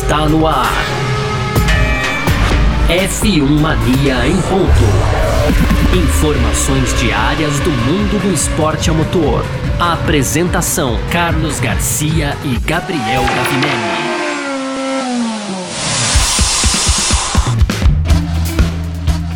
Está no ar. F1 Mania em ponto. Informações diárias do mundo do esporte a motor. A apresentação: Carlos Garcia e Gabriel Gavinelli.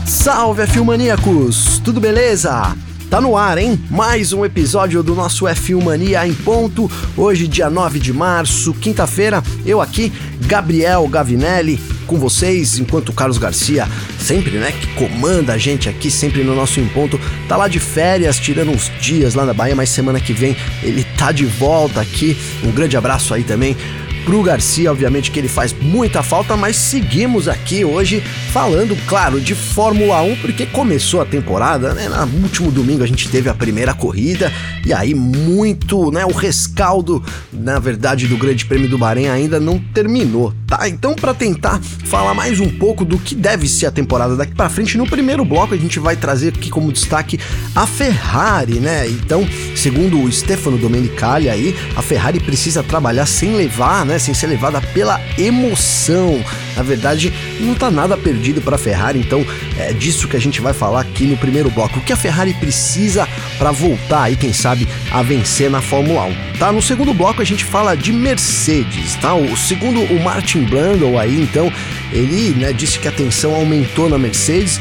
Salve F1 Maníacos! Tudo beleza? Tá no ar, hein? Mais um episódio do nosso F1 Mania em ponto. Hoje, dia 9 de março, quinta-feira, eu aqui, Gabriel Gavinelli, com vocês, enquanto o Carlos Garcia, sempre, né, que comanda a gente aqui, sempre no nosso em ponto, tá lá de férias, tirando uns dias lá na Bahia, mas semana que vem ele tá de volta aqui. Um grande abraço aí também pro Garcia, obviamente que ele faz muita falta, mas seguimos aqui hoje falando, claro, de Fórmula 1, porque começou a temporada, né? No último domingo a gente teve a primeira corrida e aí muito, né, o rescaldo, na verdade, do Grande Prêmio do Bahrein ainda não terminou, tá? Então, para tentar falar mais um pouco do que deve ser a temporada daqui para frente, no primeiro bloco a gente vai trazer aqui como destaque a Ferrari, né? Então, segundo o Stefano Domenicali aí, a Ferrari precisa trabalhar sem levar, né? sem ser levada pela emoção. Na verdade, não tá nada perdido para a Ferrari, então é disso que a gente vai falar aqui no primeiro bloco. O que a Ferrari precisa para voltar aí, quem sabe, a vencer na Fórmula 1. Tá? No segundo bloco a gente fala de Mercedes, tá? O segundo o Martin Brundle aí, então, ele, né, disse que a tensão aumentou na Mercedes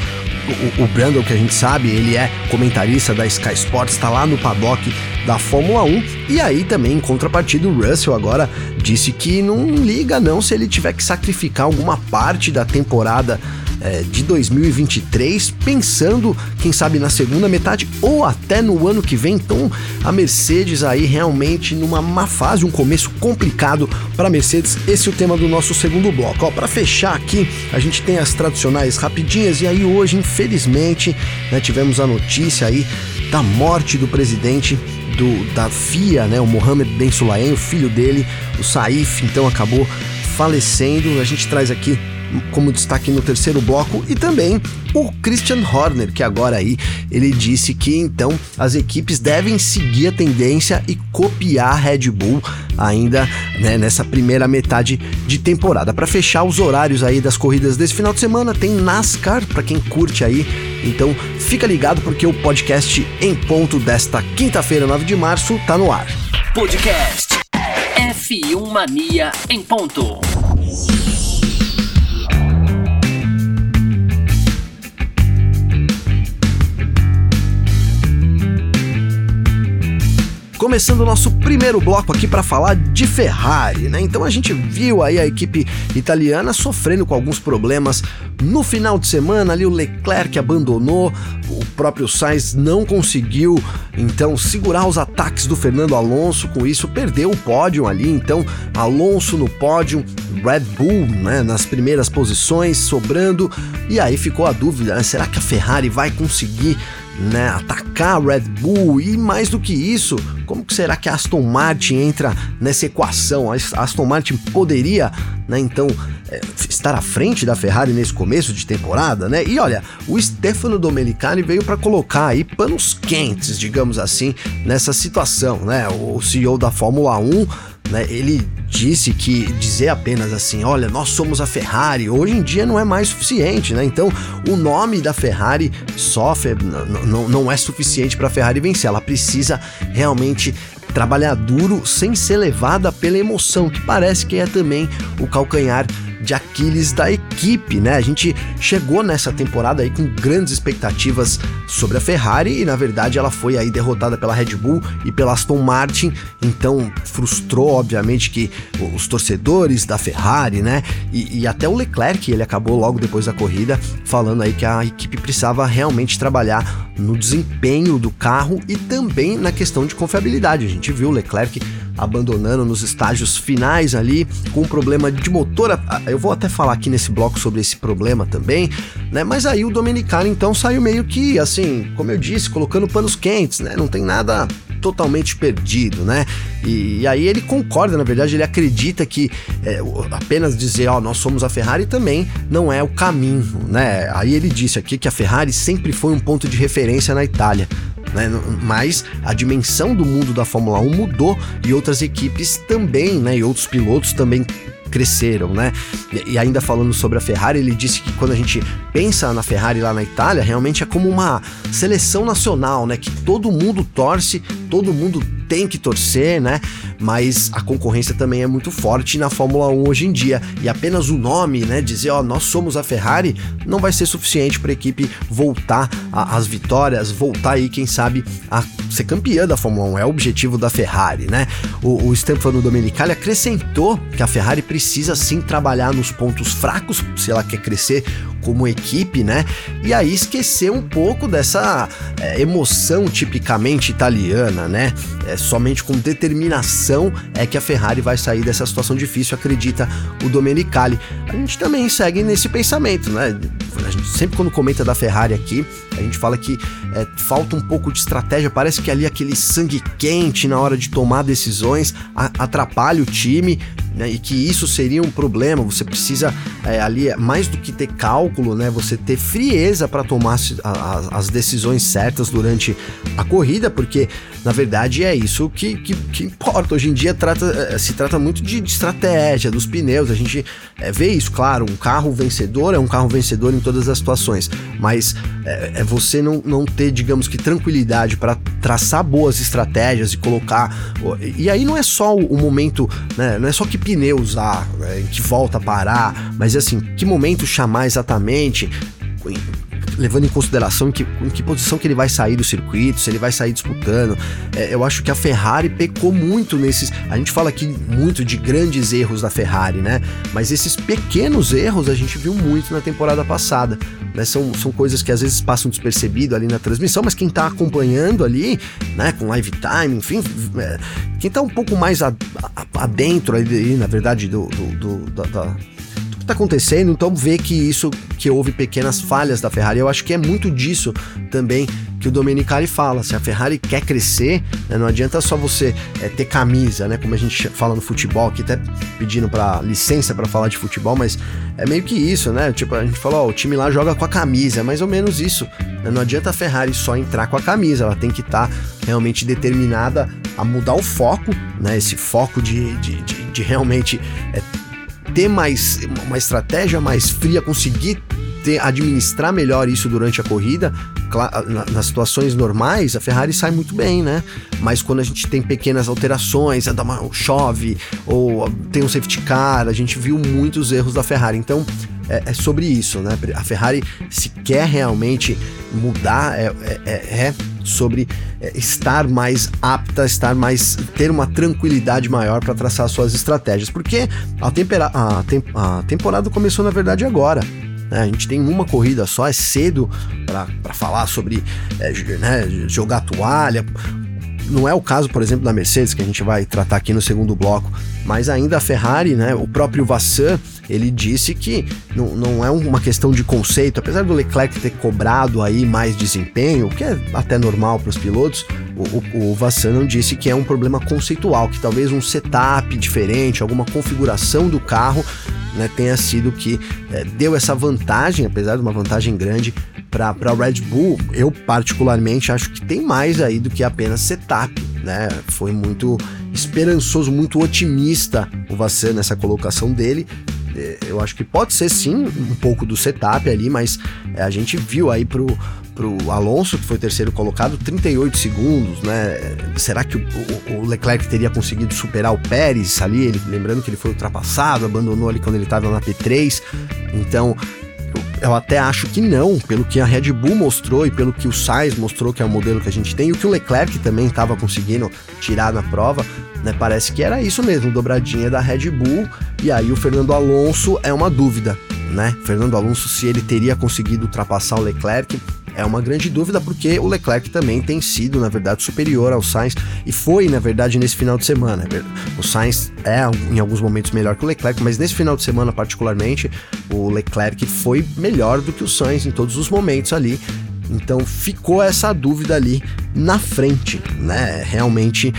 o, Brandon, que a gente sabe, ele é comentarista da Sky Sports, está lá no paddock da Fórmula 1. E aí também, em contrapartida, o Russell agora disse que não liga não se ele tiver que sacrificar alguma parte da temporada é, de 2023, pensando, quem sabe, na segunda metade ou até no ano que vem. Então, a Mercedes aí realmente numa má fase, um começo complicado para a Mercedes. Esse é o tema do nosso segundo bloco. Para fechar aqui, a gente tem as tradicionais rapidinhas e aí hoje, infelizmente, né, tivemos a notícia aí da morte do presidente do, da FIA, né, o Mohamed Ben Sulayem, o filho dele, o Saif, então acabou falecendo. A gente traz aqui como destaque no terceiro bloco, e também o Christian Horner, que agora aí ele disse que então as equipes devem seguir a tendência e copiar a Red Bull ainda né, nessa primeira metade de temporada. Para fechar os horários aí das corridas desse final de semana, tem NASCAR para quem curte aí. Então fica ligado porque o podcast em ponto desta quinta-feira, 9 de março, tá no ar. Podcast F1 Mania em ponto. Começando o nosso primeiro bloco aqui para falar de Ferrari, né? Então a gente viu aí a equipe italiana sofrendo com alguns problemas no final de semana, ali o Leclerc abandonou, o próprio Sainz não conseguiu então segurar os ataques do Fernando Alonso, com isso perdeu o pódio ali, então Alonso no pódio, Red Bull, né, nas primeiras posições, sobrando, e aí ficou a dúvida, né, será que a Ferrari vai conseguir né, atacar a Red Bull e mais do que isso, como que será que a Aston Martin entra nessa equação? A Aston Martin poderia, né, então é, estar à frente da Ferrari nesse começo de temporada, né? E olha, o Stefano Domenicali veio para colocar aí panos quentes, digamos assim, nessa situação, né? O CEO da Fórmula 1 né, ele disse que dizer apenas assim, olha, nós somos a Ferrari, hoje em dia não é mais suficiente, né? Então, o nome da Ferrari sofre, não é suficiente para a Ferrari vencer, ela precisa realmente trabalhar duro sem ser levada pela emoção, que parece que é também o calcanhar de Aquiles da equipe, né? A gente chegou nessa temporada aí com grandes expectativas sobre a Ferrari e na verdade ela foi aí derrotada pela Red Bull e pela Aston Martin, então frustrou obviamente que os torcedores da Ferrari, né? E, e até o Leclerc, ele acabou logo depois da corrida falando aí que a equipe precisava realmente trabalhar no desempenho do carro e também na questão de confiabilidade. A gente viu Leclerc abandonando nos estágios finais ali com um problema de motor. Eu vou até falar aqui nesse bloco sobre esse problema também, né? Mas aí o Domenicali então saiu meio que assim, como eu disse, colocando panos quentes, né? Não tem nada totalmente perdido, né? E, e, aí ele concorda, na verdade, ele acredita que é, apenas dizer, ó, nós somos a Ferrari também não é o caminho, né? Aí ele disse aqui que a Ferrari sempre foi um ponto de referência na Itália. Né? Mas a dimensão do mundo da Fórmula 1 mudou e outras equipes também, né? E outros pilotos também cresceram, né? E, ainda falando sobre a Ferrari, ele disse que quando a gente pensa na Ferrari lá na Itália, realmente é como uma seleção nacional, né? Que todo mundo torce, todo mundo tem que torcer, né? Mas a concorrência também é muito forte na Fórmula 1 hoje em dia. E apenas o nome, né? Dizer, ó, nós somos a Ferrari, não vai ser suficiente para a equipe voltar às vitórias, voltar aí, quem sabe, a ser campeã da Fórmula 1. É o objetivo da Ferrari, né? O, o Stefano Domenicali acrescentou que a Ferrari precisa sim trabalhar nos pontos fracos se ela quer crescer como equipe, né? E aí esquecer um pouco dessa é, emoção tipicamente italiana, né? É, somente com determinação é que a Ferrari vai sair dessa situação difícil, acredita o Domenicali. A gente também segue nesse pensamento, né? A gente sempre quando comenta da Ferrari aqui, a gente fala que é, falta um pouco de estratégia, parece que ali aquele sangue quente na hora de tomar decisões atrapalha o time, né, e que isso seria um problema. Você precisa é, ali, mais do que ter cálculo, né, você ter frieza para tomar as, as, decisões certas durante a corrida, porque na verdade é isso que, que, que importa. Hoje em dia trata, é, se trata muito de, de estratégia, dos pneus. A gente é, vê isso, claro, um carro vencedor é um carro vencedor em todas as situações, mas é, é você não, não ter, digamos que, tranquilidade para traçar boas estratégias e colocar. E aí não é só o, o momento, né, não é só que pneu usar, né, em que volta parar, mas assim, que momento chamar exatamente, levando em consideração em que, em que posição que ele vai sair do circuito, se ele vai sair disputando. É, eu acho que a Ferrari pecou muito nesses. A gente fala aqui muito de grandes erros da Ferrari, né? Mas esses pequenos erros a gente viu muito na temporada passada. Né? São, são coisas que às vezes passam despercebido ali na transmissão, mas quem tá acompanhando ali, né, com live time, enfim, é, quem tá um pouco mais adentro ali, na verdade, do, do, do da, da está acontecendo, então vê que isso, que houve pequenas falhas da Ferrari. Eu acho que é muito disso também que o Domenicali fala. Se a Ferrari quer crescer, né, não adianta só você é, ter camisa, né? Como a gente fala no futebol, aqui até pedindo para licença para falar de futebol, mas é meio que isso, né? Tipo, a gente falou, ó, o time lá joga com a camisa, é mais ou menos isso. Né? Não adianta a Ferrari só entrar com a camisa, ela tem que estar tá realmente determinada a mudar o foco, né? Esse foco de, de, de, de realmente é, ter mais uma estratégia mais fria, conseguir ter, administrar melhor isso durante a corrida. nas situações normais, a Ferrari sai muito bem, né? Mas quando a gente tem pequenas alterações, chove ou tem um safety car, a gente viu muitos erros da Ferrari. Então, é, é sobre isso, né? A Ferrari, se quer realmente mudar, é, é, é, é sobre é, estar mais apta, estar mais ter uma tranquilidade maior para traçar suas estratégias, porque a, tempera, a, tem, a temporada começou na verdade agora. Né? A gente tem uma corrida só, é cedo para falar sobre é, né, jogar toalha. Não é o caso, por exemplo, da Mercedes, que a gente vai tratar aqui no segundo bloco, mas ainda a Ferrari, né, o próprio Vassan, ele disse que não, não é uma questão de conceito, apesar do Leclerc ter cobrado aí mais desempenho, o que é até normal para os pilotos, o, o, o Vassan não disse que é um problema conceitual, que talvez um setup diferente, alguma configuração do carro né, tenha sido que é, deu essa vantagem, apesar de uma vantagem grande, para a Red Bull, eu particularmente acho que tem mais aí do que apenas setup, né? Foi muito esperançoso, muito otimista o Vassan nessa colocação dele. É, eu acho que pode ser sim um pouco do setup ali, mas é, a gente viu aí pro, pro Alonso, que foi terceiro colocado, 38 segundos, né? Será que o, o Leclerc teria conseguido superar o Pérez ali? Ele, lembrando que ele foi ultrapassado, abandonou ali quando ele estava na P3. Então, eu até acho que não, pelo que a Red Bull mostrou e pelo que o Sainz mostrou que é o modelo que a gente tem, e o que o Leclerc também estava conseguindo tirar na prova, né? Parece que era isso mesmo, dobradinha da Red Bull, e aí o Fernando Alonso é uma dúvida, né? Fernando Alonso, se ele teria conseguido ultrapassar o Leclerc, é uma grande dúvida porque o Leclerc também tem sido, na verdade, superior ao Sainz e foi, na verdade, nesse final de semana. O Sainz é em alguns momentos melhor que o Leclerc, mas nesse final de semana, particularmente, o Leclerc foi melhor do que o Sainz em todos os momentos ali. Então ficou essa dúvida ali na frente, né? Realmente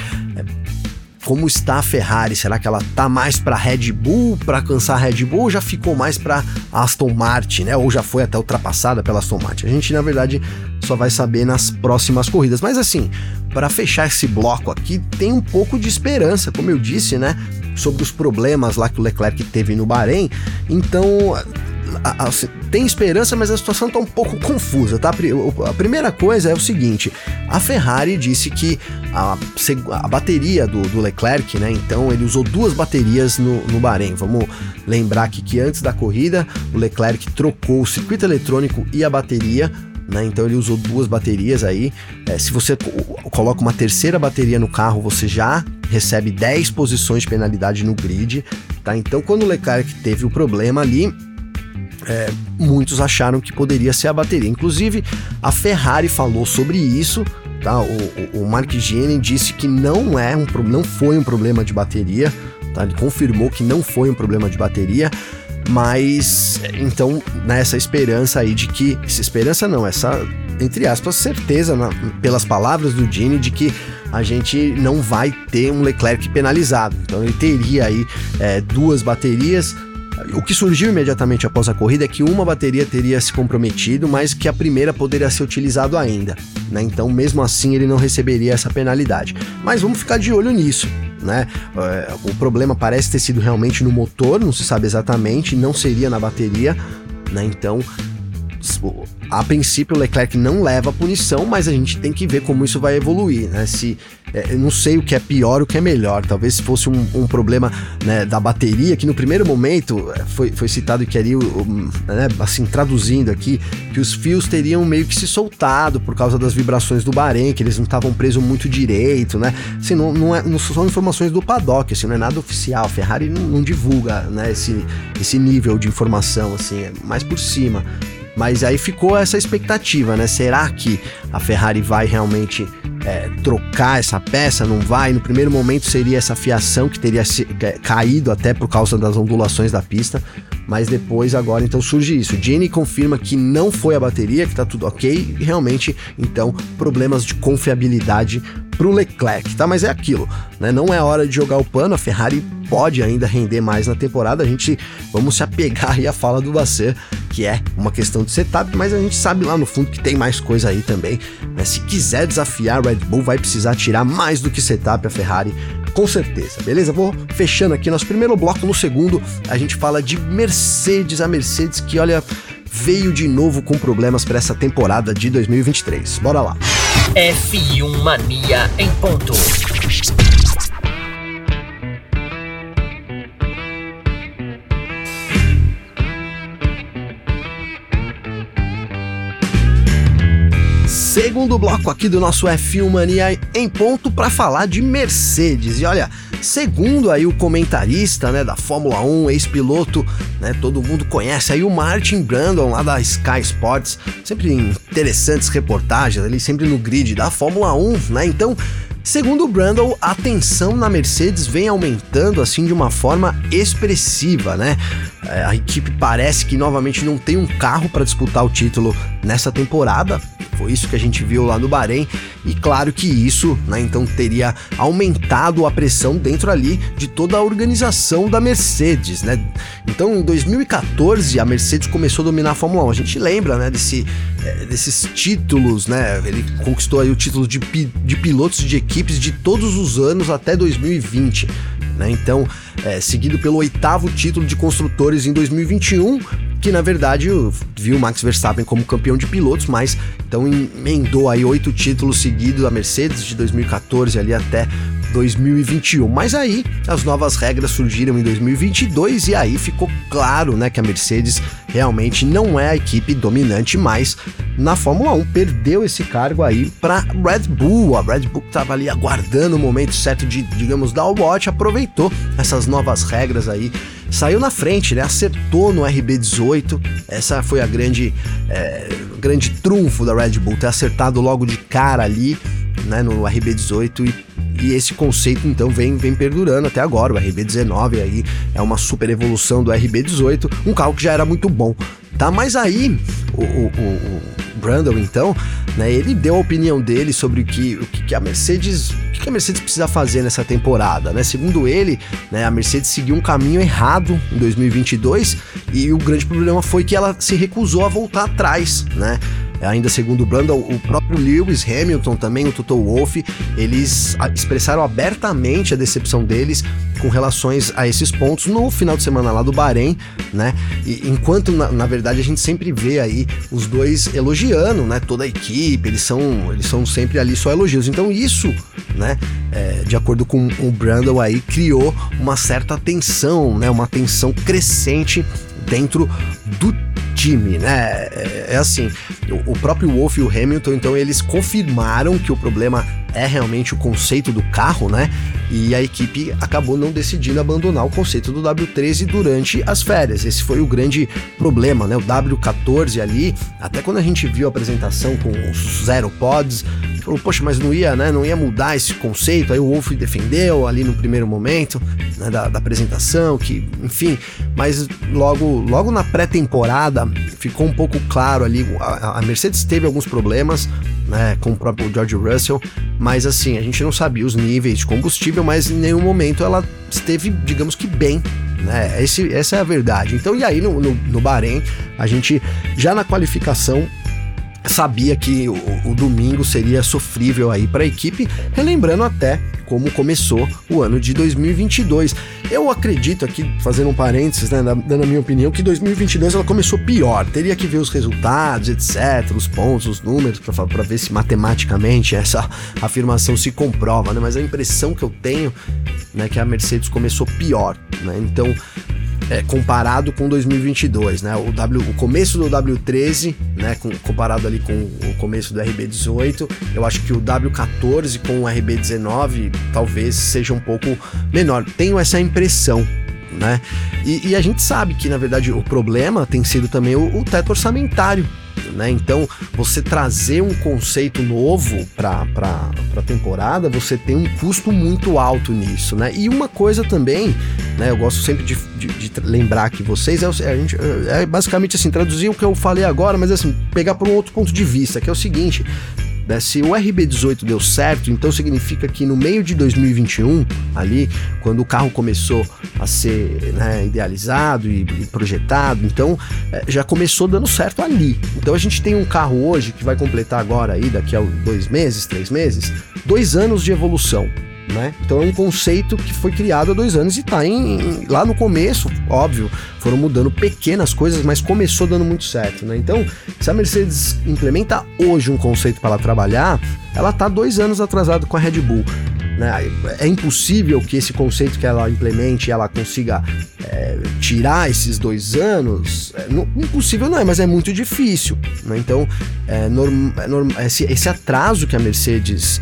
como está a Ferrari? Será que ela tá mais para Red Bull, para alcançar a Red Bull, ou já ficou mais para Aston Martin, né? Ou já foi até ultrapassada pela Aston Martin? A gente, na verdade, só vai saber nas próximas corridas. Mas assim, para fechar esse bloco aqui, tem um pouco de esperança, como eu disse, né? Sobre os problemas lá que o Leclerc teve no Bahrein. Então, a, a, tem esperança, mas a situação está um pouco confusa, tá? A primeira coisa é o seguinte: a Ferrari disse que a, a bateria do, do, Leclerc, né? Então ele usou duas baterias no, no Bahrein. Vamos lembrar aqui que antes da corrida o Leclerc trocou o circuito eletrônico e a bateria. Né? Então ele usou duas baterias aí. É, se você coloca uma terceira bateria no carro, você já recebe 10 posições de penalidade no grid. Tá? Então quando o Leclerc teve o problema ali, é, muitos acharam que poderia ser a bateria. Inclusive, a Ferrari falou sobre isso. Tá? O, o, Mark Gene disse que não, é um, não foi um problema de bateria. Tá? Ele confirmou que não foi um problema de bateria. Mas então, nessa esperança aí de que. Essa esperança não, essa, entre aspas, certeza, na, pelas palavras do Gene, de que a gente não vai ter um Leclerc penalizado. Então ele teria aí é, duas baterias o que surgiu imediatamente após a corrida é que uma bateria teria se comprometido, mas que a primeira poderia ser utilizado ainda. Né? Então, mesmo assim, ele não receberia essa penalidade. Mas vamos ficar de olho nisso. Né? É, o problema parece ter sido realmente no motor, não se sabe exatamente, não seria na bateria. Né? Então, a princípio o Leclerc não leva punição, mas a gente tem que ver como isso vai evoluir, né? Se é, eu não sei o que é pior, o que é melhor. Talvez se fosse um, um problema né, da bateria, que no primeiro momento é, foi, foi citado que ali, né, assim, traduzindo aqui, que os fios teriam meio que se soltado por causa das vibrações do Bahrein, que eles não estavam presos muito direito, né? Assim, não, não, é, não são informações do paddock, assim, não é nada oficial. A Ferrari não, não divulga né, esse, esse nível de informação, assim, é mais por cima. Mas aí ficou essa expectativa, né? Será que a Ferrari vai realmente é, trocar essa peça? Não vai? No primeiro momento seria essa fiação que teria se, caído até por causa das ondulações da pista, mas depois agora então surge isso. Jenny confirma que não foi a bateria, que tá tudo ok, e realmente então problemas de confiabilidade pro Leclerc, tá? Mas é aquilo, né? Não é hora de jogar o pano, a Ferrari pode ainda render mais na temporada. A gente vamos se apegar aí à fala do Basser, que é uma questão de setup, mas a gente sabe lá no fundo que tem mais coisa aí também. Né? Se quiser desafiar a Red Bull, vai precisar tirar mais do que setup a Ferrari com certeza, beleza? Vou fechando aqui nosso primeiro bloco. No segundo, a gente fala de Mercedes, a Mercedes que, olha, veio de novo com problemas para essa temporada de 2023. Bora lá. F1 Mania em ponto. Segundo bloco aqui do nosso F1 Mania em ponto para falar de Mercedes. E olha, segundo aí o comentarista, né, da Fórmula 1, ex-piloto, né, todo mundo conhece aí o Martin Brandon lá da Sky Sports, sempre interessantes reportagens ali, sempre no grid da Fórmula 1, né? Então, Segundo o Brundle, a tensão na Mercedes vem aumentando assim de uma forma expressiva, né? É, a equipe parece que novamente não tem um carro para disputar o título nessa temporada. Foi isso que a gente viu lá no Bahrein e claro que isso, né, então teria aumentado a pressão dentro ali de toda a organização da Mercedes, né? Então, em 2014 a Mercedes começou a dominar a Fórmula 1. A gente lembra, né, desse, é, desses títulos, né? Ele conquistou aí o título de, de pilotos de equipe equipes de todos os anos até 2020. Né? Então, é, seguido pelo oitavo título de construtores em 2021, que na verdade viu Max Verstappen como campeão de pilotos, mas então emendou aí oito títulos seguidos da Mercedes de 2014 ali até 2021. Mas aí as novas regras surgiram em 2022 e aí ficou claro, né, que a Mercedes realmente não é a equipe dominante mais na Fórmula 1. Perdeu esse cargo aí para Red Bull. A Red Bull estava ali aguardando o momento certo de, digamos, dar o bote, aproveitou essas novas regras aí saiu na frente, né? Acertou no RB18. Essa foi a grande, é, grande trunfo da Red Bull, ter acertado logo de cara ali, né? No RB18 e e esse conceito então vem, vem perdurando até agora. O RB19 aí é uma super evolução do RB18, um carro que já era muito bom, tá? Mas aí o, o, o Brundle então, né, ele deu a opinião dele sobre o que, o que a Mercedes, que a Mercedes precisa fazer nessa temporada, né? Segundo ele, né, a Mercedes seguiu um caminho errado em 2022 e o grande problema foi que ela se recusou a voltar atrás, né? Ainda segundo o Brundle, o próprio Lewis Hamilton também, o Toto Wolff, eles expressaram abertamente a decepção deles com relações a esses pontos no final de semana lá do Bahrein, né? E, enquanto na, na, verdade a gente sempre vê aí os dois elogiando, né? Toda a equipe, eles são, eles são sempre ali só elogios. Então isso, né? É, de acordo com o Brandon aí criou uma certa tensão, né? Uma tensão crescente dentro do time, né? É, é assim, o, o próprio Wolff e o Hamilton, então eles confirmaram que o problema é realmente o conceito do carro, né? E a equipe acabou não decidindo abandonar o conceito do W13 durante as férias. Esse foi o grande problema, né? O W14 ali, até quando a gente viu a apresentação com os Zero Pods, falou, poxa, mas não ia, né? Não ia mudar esse conceito. Aí o Wolf defendeu ali no primeiro momento né, da, da apresentação, que, enfim, mas logo, logo na pré-temporada ficou um pouco claro ali. A, a Mercedes teve alguns problemas, né, com o próprio George Russell, mas assim, a gente não sabia os níveis de combustível, mas em nenhum momento ela esteve, digamos que bem né? Esse, essa é a verdade. Então, e aí no, no, no Bahrein, a gente já na qualificação sabia que o, o domingo seria sofrível aí para a equipe, relembrando até como começou o ano de 2022. Eu acredito aqui, fazendo um parênteses, né, dando a minha opinião, que 2022 ela começou pior. Teria que ver os resultados, etc, os pontos, os números, para ver se matematicamente essa afirmação se comprova, né? Mas a impressão que eu tenho né, que a Mercedes começou pior, né? Então, é, comparado com 2022, né? O, w, o começo do W13, né? Com, comparado ali com o começo do RB18, eu acho que o W14 com o RB19 talvez seja um pouco menor. Tenho essa impressão, né? E, e, a gente sabe que, na verdade, o problema tem sido também o, o teto orçamentário né? Então, você trazer um conceito novo para a temporada, você tem um custo muito alto nisso, né? E uma coisa também, né? Eu gosto sempre de, de, de lembrar que vocês é, a gente, é basicamente assim, traduzir o que eu falei agora, mas assim, pegar por um outro ponto de vista, que é o seguinte: né? Se o RB18 deu certo, então significa que no meio de 2021, ali, quando o carro começou a ser né, idealizado e, projetado, então é, já começou dando certo ali. Então a gente tem um carro hoje que vai completar agora aí, daqui a dois meses, três meses, dois anos de evolução. Né? Então é um conceito que foi criado há dois anos e está em, em, lá no começo, óbvio, foram mudando pequenas coisas, mas começou dando muito certo, né? Então, se a Mercedes implementa hoje um conceito para ela trabalhar, ela está dois anos atrasada com a Red Bull. Né? É impossível que esse conceito que ela implemente ela consiga é, tirar esses dois anos. É, não, impossível não é, mas é muito difícil. Né? Então, é norm, é norm, esse, esse atraso que a Mercedes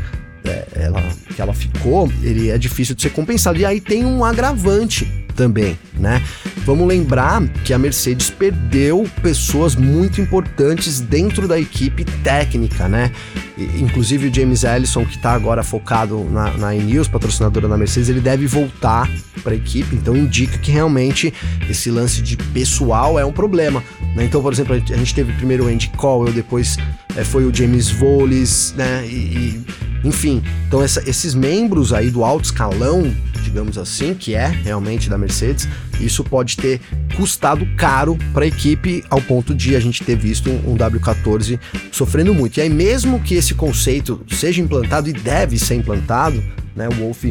ela, que ela ficou, ele é difícil de ser compensado. E aí tem um agravante também, né? Vamos lembrar que a Mercedes perdeu pessoas muito importantes dentro da equipe técnica, né? Inclusive o James Ellison, que está agora focado na, na Ineos, patrocinadora da Mercedes, ele deve voltar para a equipe, então indica que realmente esse lance de pessoal é um problema. Né? Então, por exemplo, a gente teve primeiro o Andy Cowell, depois é, foi o James Voles, né? E, e enfim, então essa, esses membros aí do alto escalão, digamos assim, que é realmente da Mercedes, isso pode ter custado caro para a equipe ao ponto de a gente ter visto um, um W14 sofrendo muito. E aí mesmo que esse conceito seja implantado e deve ser implantado, né? O Wolf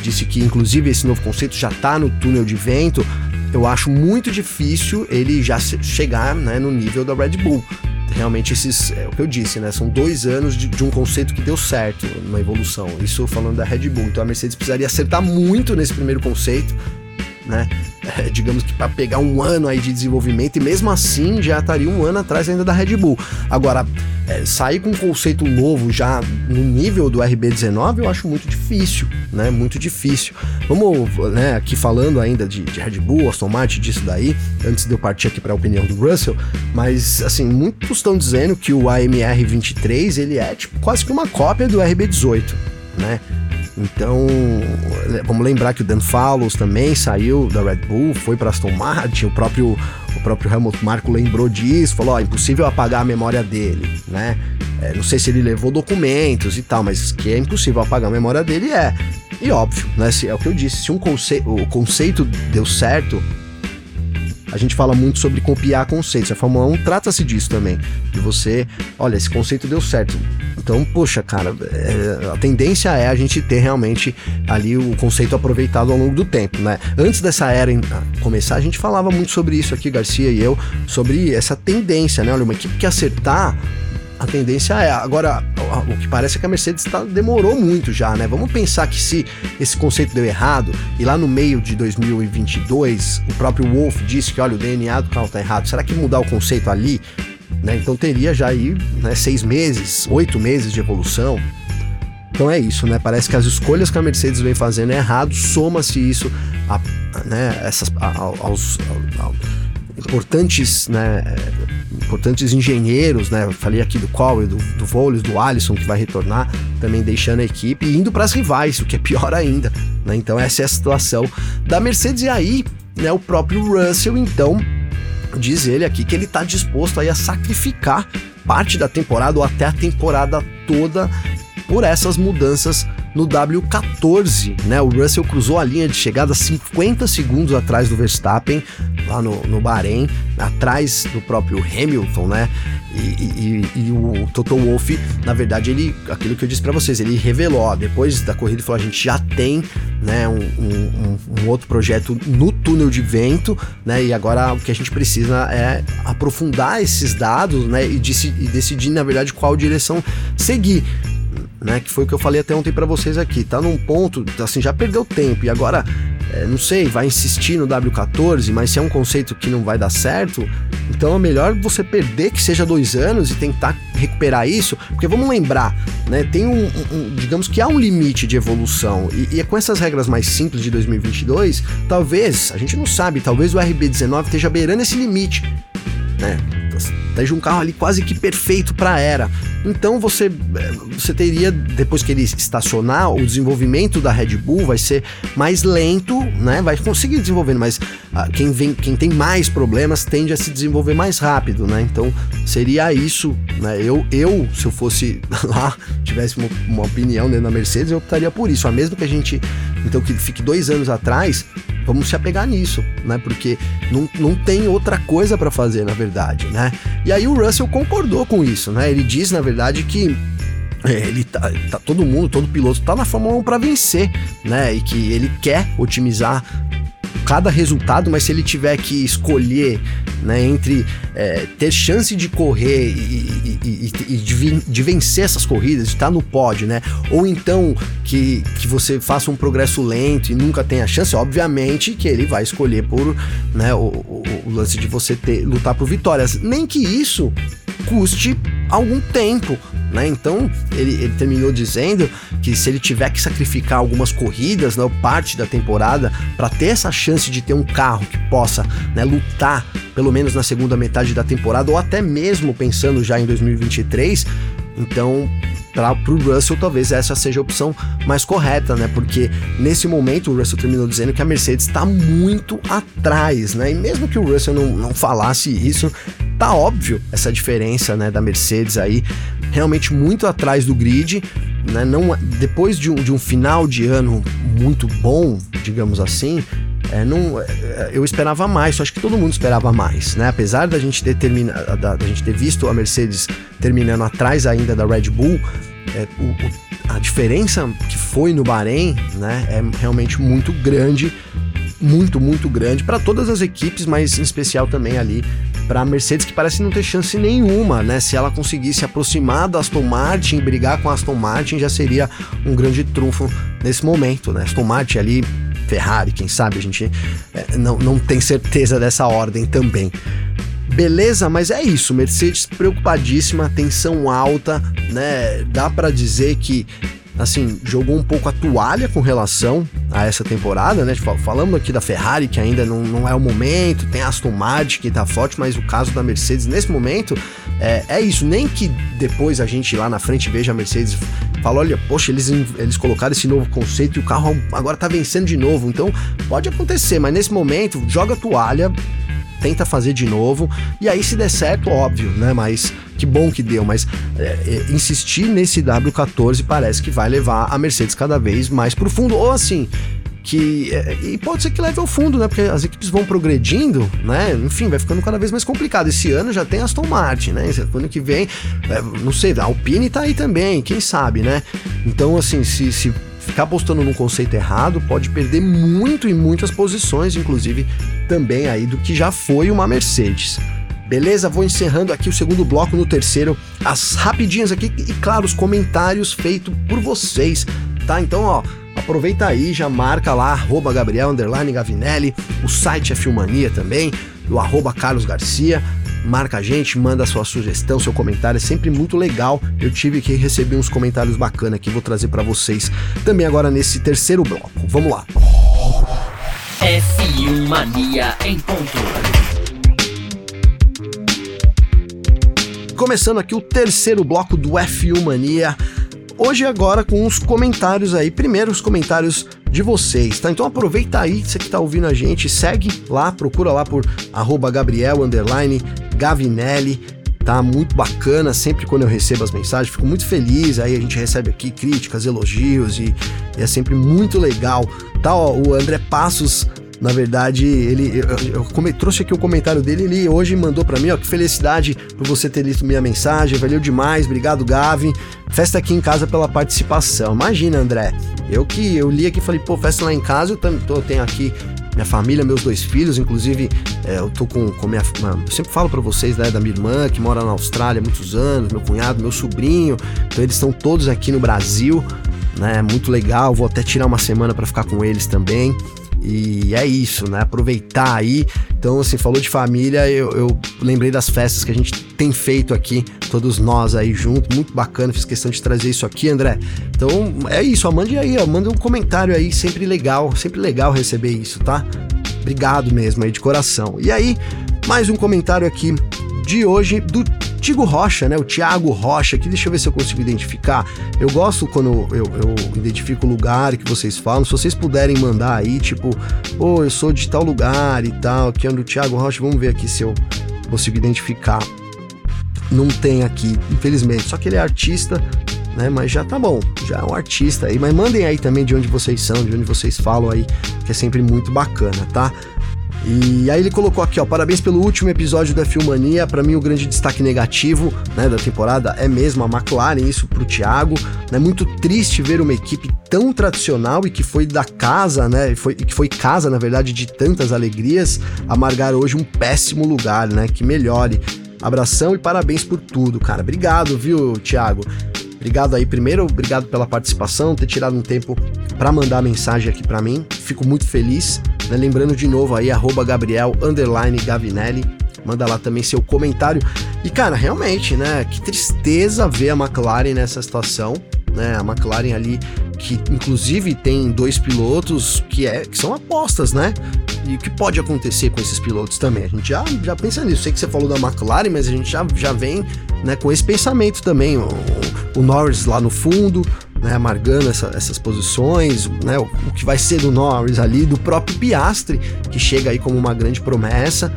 disse que inclusive esse novo conceito já está no túnel de vento. Eu acho muito difícil ele já chegar né, no nível da Red Bull realmente esses, é o que eu disse, né? São dois anos de, de, um conceito que deu certo na evolução. Isso falando da Red Bull. Então a Mercedes precisaria acertar muito nesse primeiro conceito, né? É, digamos que para pegar um ano aí de desenvolvimento e mesmo assim já estaria um ano atrás ainda da Red Bull. Agora, é, sair com um conceito novo já no nível do RB19 eu acho muito difícil, né? Muito difícil. Vamos, né, aqui falando ainda de, de Red Bull, Aston Martin, disso daí, antes de eu partir aqui para a opinião do Russell, mas assim, muitos estão dizendo que o AMR 23 ele é tipo quase que uma cópia do RB18, né? Então, vamos lembrar que o Dan Fallows também saiu da Red Bull, foi para Aston Martin, o próprio o próprio Helmut Marko lembrou disso, falou, ó, impossível apagar a memória dele, né? É, não sei se ele levou documentos e tal, mas que é impossível apagar a memória dele é. E óbvio, né? Se, é o que eu disse, se um conce o conceito deu certo, a gente fala muito sobre copiar conceitos. A Fórmula 1 trata-se disso também. De você, olha, esse conceito deu certo. Então, poxa, cara, é, a tendência é a gente ter realmente ali o conceito aproveitado ao longo do tempo, né? Antes dessa era começar, a gente falava muito sobre isso aqui, Garcia e eu, sobre essa tendência, né? Olha, uma equipe que acertar a tendência é. Agora, o que parece é que a Mercedes tá, demorou muito já, né? Vamos pensar que se esse conceito deu errado e lá no meio de 2022 o próprio Wolf disse que, olha, o DNA do carro tá errado, será que mudar o conceito ali? Né? Então teria já aí né, seis meses, oito meses de evolução. Então é isso, né? Parece que as escolhas que a Mercedes vem fazendo é errado, soma-se isso a, né, essas, a, aos, importantes, né, importantes engenheiros, né? Falei aqui do Cowell, do, do Voles, do Alisson, que vai retornar, também deixando a equipe e indo para as rivais, o que é pior ainda, né? Então essa é a situação da Mercedes e aí, né, o próprio Russell, então, diz ele aqui que ele está disposto aí a sacrificar parte da temporada ou até a temporada toda por essas mudanças no W14, né? O Russell cruzou a linha de chegada 50 segundos atrás do Verstappen, lá no, no Bahrein, atrás do próprio Hamilton, né? E, e, e, o Toto Wolff, na verdade, ele, aquilo que eu disse para vocês, ele revelou, ó, depois da corrida, ele falou: a gente já tem né, um, um, um, outro projeto no túnel de vento, né? E agora o que a gente precisa é aprofundar esses dados, né? E, e decidir, na verdade, qual direção seguir né? Que foi o que eu falei até ontem para vocês aqui. Tá num ponto, assim, já perdeu tempo e agora, é, não sei, vai insistir no W14, mas se é um conceito que não vai dar certo, então é melhor você perder que seja dois anos e tentar recuperar isso, porque vamos lembrar, né? Tem um, um digamos que há um limite de evolução e, e é com essas regras mais simples de 2022, talvez, a gente não sabe, talvez o RB19 esteja beirando esse limite, né? Esteja um carro ali quase que perfeito para a era. Então você, eh, você teria, depois que ele estacionar, o desenvolvimento da Red Bull vai ser mais lento, né? Vai conseguir desenvolvendo, mas ah, quem, vem, quem tem mais problemas tende a se desenvolver mais rápido, né? Então seria isso, né? Eu, eu se eu fosse lá, tivesse uma, uma opinião dentro da Mercedes, eu optaria por isso. A mesmo que a gente, então, que fique dois anos atrás, vamos se apegar nisso, né? Porque não, não tem outra coisa para fazer, na verdade, né? E aí o Russell concordou com isso, né? Ele diz, na verdade, que é, ele tá, tá, todo mundo, todo piloto tá na Fórmula 1 para vencer, né? E que ele quer otimizar cada resultado, mas se ele tiver que escolher né, entre é, ter chance de correr e, e, e, e de, de, vencer essas corridas, de estar no pódio, né? Ou então que, que você faça um progresso lento e nunca tenha chance, obviamente que ele vai escolher por né, o, o, o lance de você ter, lutar por vitórias. Nem que isso custe algum tempo, né? Então ele, ele, terminou dizendo que se ele tiver que sacrificar algumas corridas, né, parte da temporada, para ter essa chance de ter um carro que possa né, lutar pelo menos na segunda metade da temporada, ou até mesmo pensando já em 2023, então para o Russell talvez essa seja a opção mais correta, né? Porque nesse momento o Russell terminou dizendo que a Mercedes está muito atrás, né? E mesmo que o Russell não, não falasse isso, tá óbvio essa diferença, né, da Mercedes aí, realmente muito atrás do grid, né? Não, depois de um, de um final de ano muito bom, digamos assim, é, não, é, eu esperava mais, acho que todo mundo esperava mais, né? Apesar da gente ter termina, da, da gente ter visto a Mercedes terminando atrás ainda da Red Bull, é, o, o, a diferença que foi no Bahrein, né, é realmente muito grande, muito muito grande para todas as equipes, mas em especial também ali para a Mercedes que parece não ter chance nenhuma, né? Se ela conseguisse aproximar da Aston Martin, brigar com a Aston Martin, já seria um grande trunfo nesse momento, né? Aston Martin ali Ferrari, quem sabe, a gente é, não, não tem certeza dessa ordem também. Beleza, mas é isso. Mercedes preocupadíssima, tensão alta, né? Dá para dizer que assim, jogou um pouco a toalha com relação a essa temporada, né? Falando aqui da Ferrari, que ainda não, não é o momento, tem a Aston Martin que tá forte, mas o caso da Mercedes nesse momento é, é isso. Nem que depois a gente lá na frente veja a Mercedes fala, olha, poxa, eles, eles colocaram esse novo conceito e o carro agora tá vencendo de novo. Então, pode acontecer, mas nesse momento, joga a toalha, tenta fazer de novo, e aí se der certo, óbvio, né? Mas que bom que deu, mas é, é, insistir nesse W14 parece que vai levar a Mercedes cada vez mais pro fundo, ou assim, que é, e pode ser que leve ao fundo, né? Porque as equipes vão progredindo, né? Enfim, vai ficando cada vez mais complicado. Esse ano já tem Aston Martin, né? Ano que vem, é, não sei, a Alpine tá aí também, quem sabe, né? Então, assim, se, se ficar apostando num conceito errado, pode perder muito em muitas posições, inclusive também aí do que já foi uma Mercedes. Beleza? Vou encerrando aqui o segundo bloco no terceiro, as rapidinhas aqui e claro, os comentários feitos por vocês, tá? Então, ó, Aproveita aí, já marca lá, arroba Gabriel Underline Gavinelli, o site é Filmania também, o arroba Carlos Garcia. Marca a gente, manda sua sugestão, seu comentário, é sempre muito legal. Eu tive que receber uns comentários bacanas que vou trazer para vocês também agora nesse terceiro bloco. Vamos lá. F1 Mania em ponto. Começando aqui o terceiro bloco do F1 Mania hoje agora com os comentários aí. Primeiro os comentários de vocês, tá? Então aproveita aí, você que tá ouvindo a gente, segue lá, procura lá por arroba Gabriel Gavinelli, tá? Muito bacana, sempre quando eu recebo as mensagens, fico muito feliz, aí a gente recebe aqui críticas, elogios e, e é sempre muito legal. Tá, ó, o André Passos na verdade, ele eu, eu, eu, trouxe aqui o comentário dele, ele hoje mandou para mim, ó, que felicidade por você ter lido minha mensagem, valeu demais, obrigado Gavi. Festa aqui em casa pela participação. Imagina, André, eu que eu li aqui e falei, pô, festa lá em casa, eu, também eu tenho aqui minha família, meus dois filhos, inclusive é, eu tô com, com minha. Eu sempre falo para vocês, né, da minha irmã que mora na Austrália há muitos anos, meu cunhado, meu sobrinho, então eles estão todos aqui no Brasil, né, muito legal, vou até tirar uma semana para ficar com eles também. E é isso, né? Aproveitar aí. Então, assim, falou de família, eu, eu, lembrei das festas que a gente tem feito aqui, todos nós aí junto, muito bacana, fiz questão de trazer isso aqui, André. Então, é isso, ó, mande aí, ó, manda um comentário aí, sempre legal, sempre legal receber isso, tá? Obrigado mesmo aí de coração. E aí, mais um comentário aqui de hoje do Tigo Rocha, né? O Thiago Rocha, aqui deixa eu ver se eu consigo identificar. Eu gosto quando eu, eu identifico o lugar que vocês falam. Se vocês puderem mandar aí, tipo, pô, oh, eu sou de tal lugar e tal, que é do Thiago Rocha, vamos ver aqui se eu consigo identificar. Não tem aqui, infelizmente. Só que ele é artista, né? Mas já tá bom, já é um artista aí. Mas mandem aí também de onde vocês são, de onde vocês falam aí, que é sempre muito bacana, tá? E aí ele colocou aqui, ó, parabéns pelo último episódio da Filmania. Para mim o grande destaque negativo, né, da temporada é mesmo a McLaren, isso pro Thiago, né? Muito triste ver uma equipe tão tradicional e que foi da casa, né, foi que foi casa, na verdade, de tantas alegrias, amargar hoje um péssimo lugar, né? Que melhore. Abração e parabéns por tudo, cara. Obrigado, viu, Thiago? Obrigado aí primeiro, obrigado pela participação, ter tirado um tempo para mandar mensagem aqui para mim. Fico muito feliz. Né? Lembrando de novo aí, arroba Gabriel Gavinelli. Manda lá também seu comentário. E, cara, realmente, né? Que tristeza ver a McLaren nessa situação. Né, a McLaren ali, que inclusive tem dois pilotos que, é, que são apostas, né? E o que pode acontecer com esses pilotos também? A gente já, já pensa nisso. Sei que você falou da McLaren, mas a gente já, já vem né, com esse pensamento também. O, o Norris lá no fundo, né, amargando essa, essas posições, né, o, o, que vai ser do Norris ali, do próprio Piastre, que chega aí como uma grande promessa,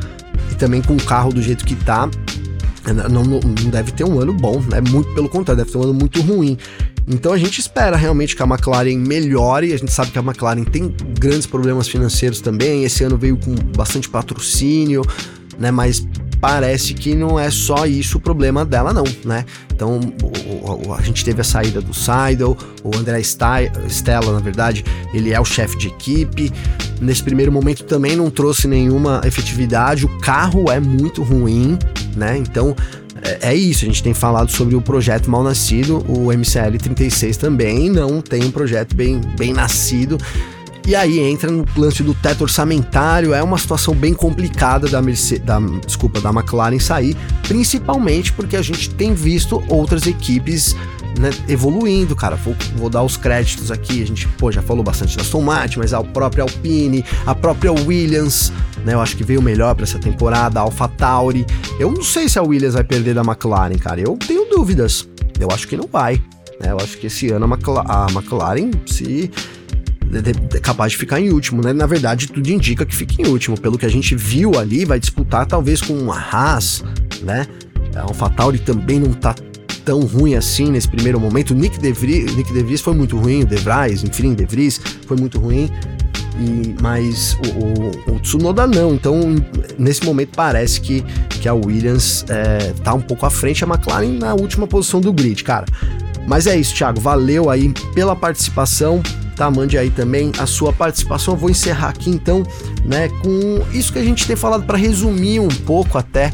e também com o carro do jeito que tá, não, não, não deve ter um ano bom, né, muito pelo contrário, deve ter um ano muito ruim. Então a gente espera realmente que a McLaren melhore. A gente sabe que a McLaren tem grandes problemas financeiros também. Esse ano veio com bastante patrocínio, né? Mas parece que não é só isso o problema dela, não, né? Então, a gente teve a saída do Seidel, o André Stella, na verdade, ele é o chefe de equipe. Nesse primeiro momento também não trouxe nenhuma efetividade, o carro é muito ruim, né? Então, é, é isso, a gente tem falado sobre o projeto mal nascido, o MCL 36 também não tem um projeto bem, bem nascido. E aí entra no lance do teto orçamentário, é uma situação bem complicada da, Mercedes, da, desculpa, da McLaren sair, principalmente porque a gente tem visto outras equipes né, evoluindo, cara. Vou, vou, dar os créditos aqui. A gente, pô, já falou bastante da Aston Martin, mas a própria Alpine, a própria Williams, né? Eu acho que veio melhor para essa temporada, a AlphaTauri. Eu não sei se a Williams vai perder da McLaren, cara. Eu tenho dúvidas. Eu acho que não vai. Né? Eu acho que esse ano a, a McLaren se é capaz de ficar em último, né? Na verdade, tudo indica que fica em último. Pelo que a gente viu ali, vai disputar talvez com uma Haas, né? A AlphaTauri também não tá tão ruim assim nesse primeiro momento. Nick DeVries, Nick DeVries foi muito ruim, o De Vries, enfim, De Vries foi muito ruim. E, mas o, o, o, Tsunoda não. Então, nesse momento, parece que, que a Williams é, tá um pouco à frente, a McLaren na última posição do grid, cara. Mas é isso, Thiago. Valeu aí pela participação. Tá, mande aí também a sua participação. Eu vou encerrar aqui então, né, com isso que a gente tem falado para resumir um pouco até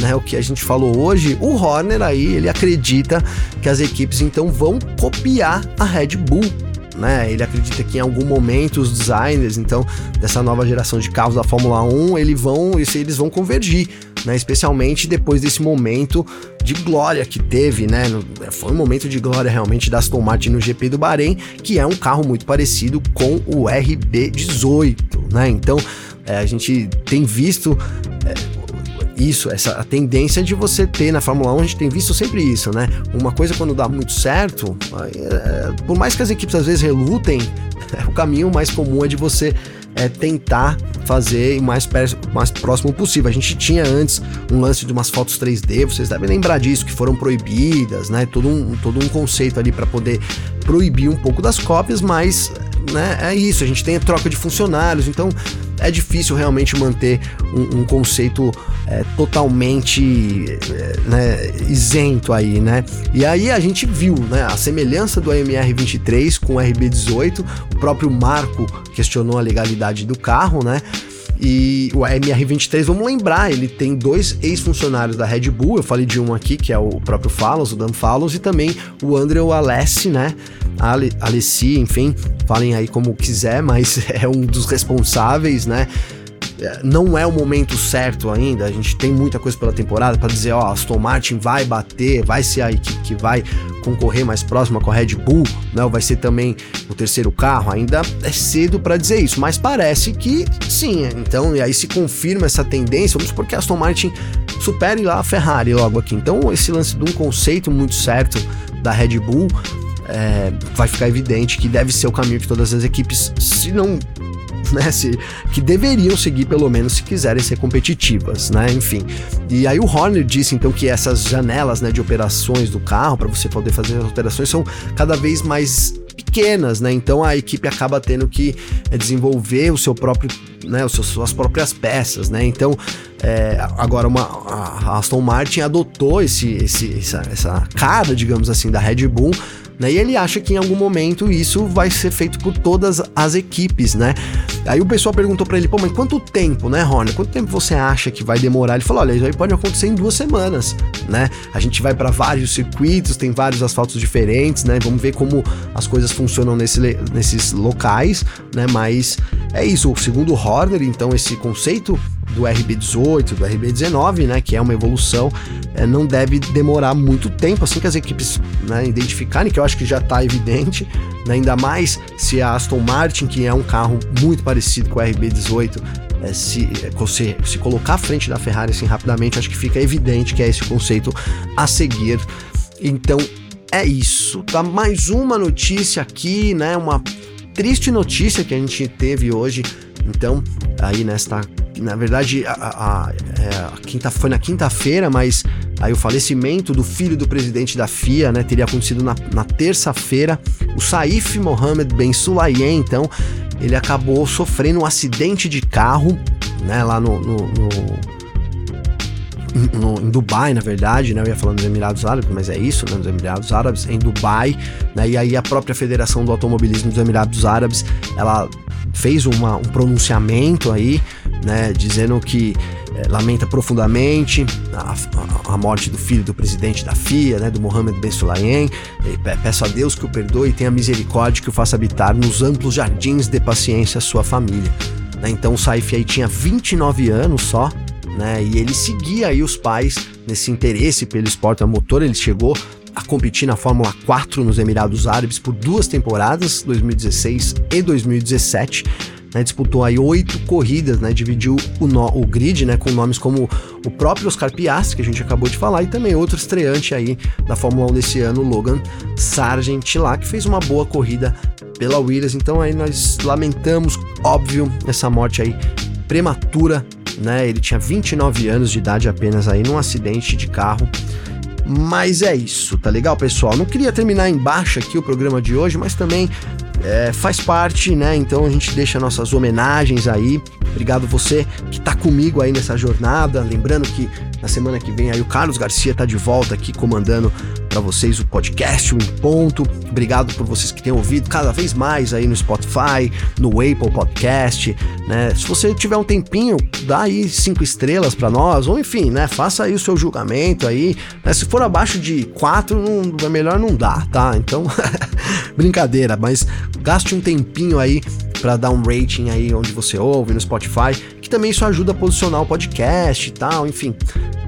né, o que a gente falou hoje, o Horner aí, ele acredita que as equipes então vão copiar a Red Bull né? Ele acredita que em algum momento os designers, então, dessa nova geração de carros da Fórmula 1, eles vão, eles vão convergir, né? Especialmente depois desse momento de glória que teve, né? Foi um momento de glória realmente da Aston Martin no GP do Bahrein, que é um carro muito parecido com o RB18, né? Então, é, a gente tem visto é, isso, essa a tendência de você ter na Fórmula 1, a gente tem visto sempre isso, né? Uma coisa quando dá muito certo, é, por mais que as equipes às vezes relutem, é, o caminho mais comum é de você é, tentar fazer o mais, mais próximo possível. A gente tinha antes um lance de umas fotos 3D, vocês devem lembrar disso, que foram proibidas, né? Todo um, todo um conceito ali para poder proibir um pouco das cópias, mas né, é isso, a gente tem a troca de funcionários, então é difícil realmente manter um, um conceito é, totalmente é, né, isento aí, né? E aí a gente viu, né, a semelhança do AMR23 com o RB18, o próprio Marco questionou a legalidade do carro, né? E o MR23, vamos lembrar, ele tem dois ex-funcionários da Red Bull. Eu falei de um aqui, que é o próprio Fallows, o Dan Fallows, e também o Andrew Alessi, né? Ale, Alessi, enfim, falem aí como quiser, mas é um dos responsáveis, né? É, não é o momento certo ainda. A gente tem muita coisa pela temporada para dizer, ó, Aston Martin vai bater, vai ser a equipe que vai concorrer mais próxima com a Red Bull, né? Vai ser também o terceiro carro. Ainda é cedo para dizer isso, mas parece que sim. Então, e aí se confirma essa tendência, vamos supor que a Aston Martin supere lá a Ferrari logo aqui. Então, esse lance de um conceito muito certo da Red Bull é, vai ficar evidente que deve ser o caminho que todas as equipes, se não né, se, que deveriam seguir pelo menos se quiserem ser competitivas, né, enfim. E aí o Horner disse então que essas janelas, né, de operações do carro para você poder fazer as operações são cada vez mais pequenas, né? Então a equipe acaba tendo que é, desenvolver o seu próprio, né, os suas próprias peças, né? Então é, agora uma, a Aston Martin adotou esse, esse, essa, essa cara, digamos assim, da Red Bull né? E ele acha que em algum momento isso vai ser feito por todas as equipes, né? Aí o pessoal perguntou para ele, pô, mas quanto tempo, né, Horner? Quanto tempo você acha que vai demorar? Ele falou, olha, isso aí pode acontecer em duas semanas, né? A gente vai para vários circuitos, tem vários asfaltos diferentes, né? Vamos ver como as coisas funcionam nesse, nesses locais, né? Mas é isso, segundo Horner, então esse conceito do RB18, do RB19, né, que é uma evolução, é, não deve demorar muito tempo, assim que as equipes né, identificarem, que eu acho que já está evidente, né, ainda mais se a Aston Martin, que é um carro muito parecido com o RB18, é, se, é, se, se colocar à frente da Ferrari assim rapidamente, acho que fica evidente que é esse o conceito a seguir. Então é isso, tá? Mais uma notícia aqui, né? Uma triste notícia que a gente teve hoje. Então, aí nesta na verdade, a, a, é, a quinta, foi na quinta-feira, mas aí o falecimento do filho do presidente da FIA, né, teria acontecido na, na terça-feira. O Saif Mohamed Ben Sulayem, então, ele acabou sofrendo um acidente de carro, né, lá no, no, no no, em Dubai, na verdade, né? Eu ia falando dos Emirados Árabes, mas é isso, né? Nos Emirados Árabes, em Dubai, né? E aí a própria Federação do Automobilismo dos Emirados Árabes, ela fez uma, um pronunciamento aí, né? Dizendo que é, lamenta profundamente a, a, a, morte do filho do presidente da FIA, né? Do Mohamed Ben Sulayem. Peço a Deus que o perdoe e tenha misericórdia que o faça habitar nos amplos jardins de paciência sua família. Né? Então o Saif aí tinha 29 anos só, né? E ele seguia aí os pais nesse interesse pelo esporte a motor, ele chegou a competir na Fórmula 4 nos Emirados Árabes por duas temporadas, 2016 e 2017. Né, disputou aí oito corridas, né, dividiu o, no, o, grid né, com nomes como o próprio Oscar Piastri, que a gente acabou de falar, e também outro estreante aí da Fórmula 1 desse ano, Logan Sargent lá, que fez uma boa corrida pela Williams. Então aí nós lamentamos, óbvio, essa morte aí prematura né? Ele tinha 29 anos de idade apenas aí num acidente de carro. Mas é isso, tá legal, pessoal? Não queria terminar embaixo aqui o programa de hoje, mas também é, faz parte, né? Então a gente deixa nossas homenagens aí. Obrigado você que tá comigo aí nessa jornada. Lembrando que na semana que vem aí o Carlos Garcia tá de volta aqui comandando para vocês o podcast, o Em Ponto. Obrigado por vocês que têm ouvido cada vez mais aí no Spotify, no Apple Podcast, né? Se você tiver um tempinho, dá aí cinco estrelas para nós, ou enfim, né? Faça aí o seu julgamento aí. Né? Se for abaixo de quatro, não, é melhor não dar, tá? Então, brincadeira, mas gaste um tempinho aí para dar um rating aí onde você ouve no Spotify, que também isso ajuda a posicionar o podcast e tal, enfim.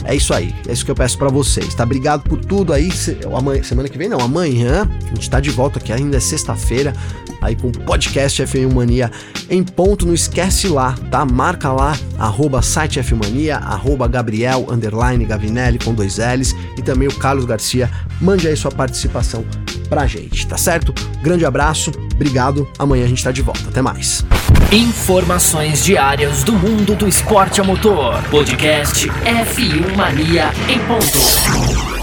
É isso aí, é isso que eu peço para vocês, tá? Obrigado por tudo aí. Amanhã, semana que vem não, amanhã a gente tá de volta aqui, ainda é sexta-feira, aí com o podcast F1 Mania em ponto. Não esquece lá, tá? Marca lá, arroba site F Mania, arroba Gabriel, underline Gavinelli com dois L's e também o Carlos Garcia. Mande aí sua participação pra gente, tá certo? Grande abraço, obrigado. Amanhã a gente tá de volta. Até mais. Informações diárias do mundo do esporte a motor. Podcast F1 Mania em ponto.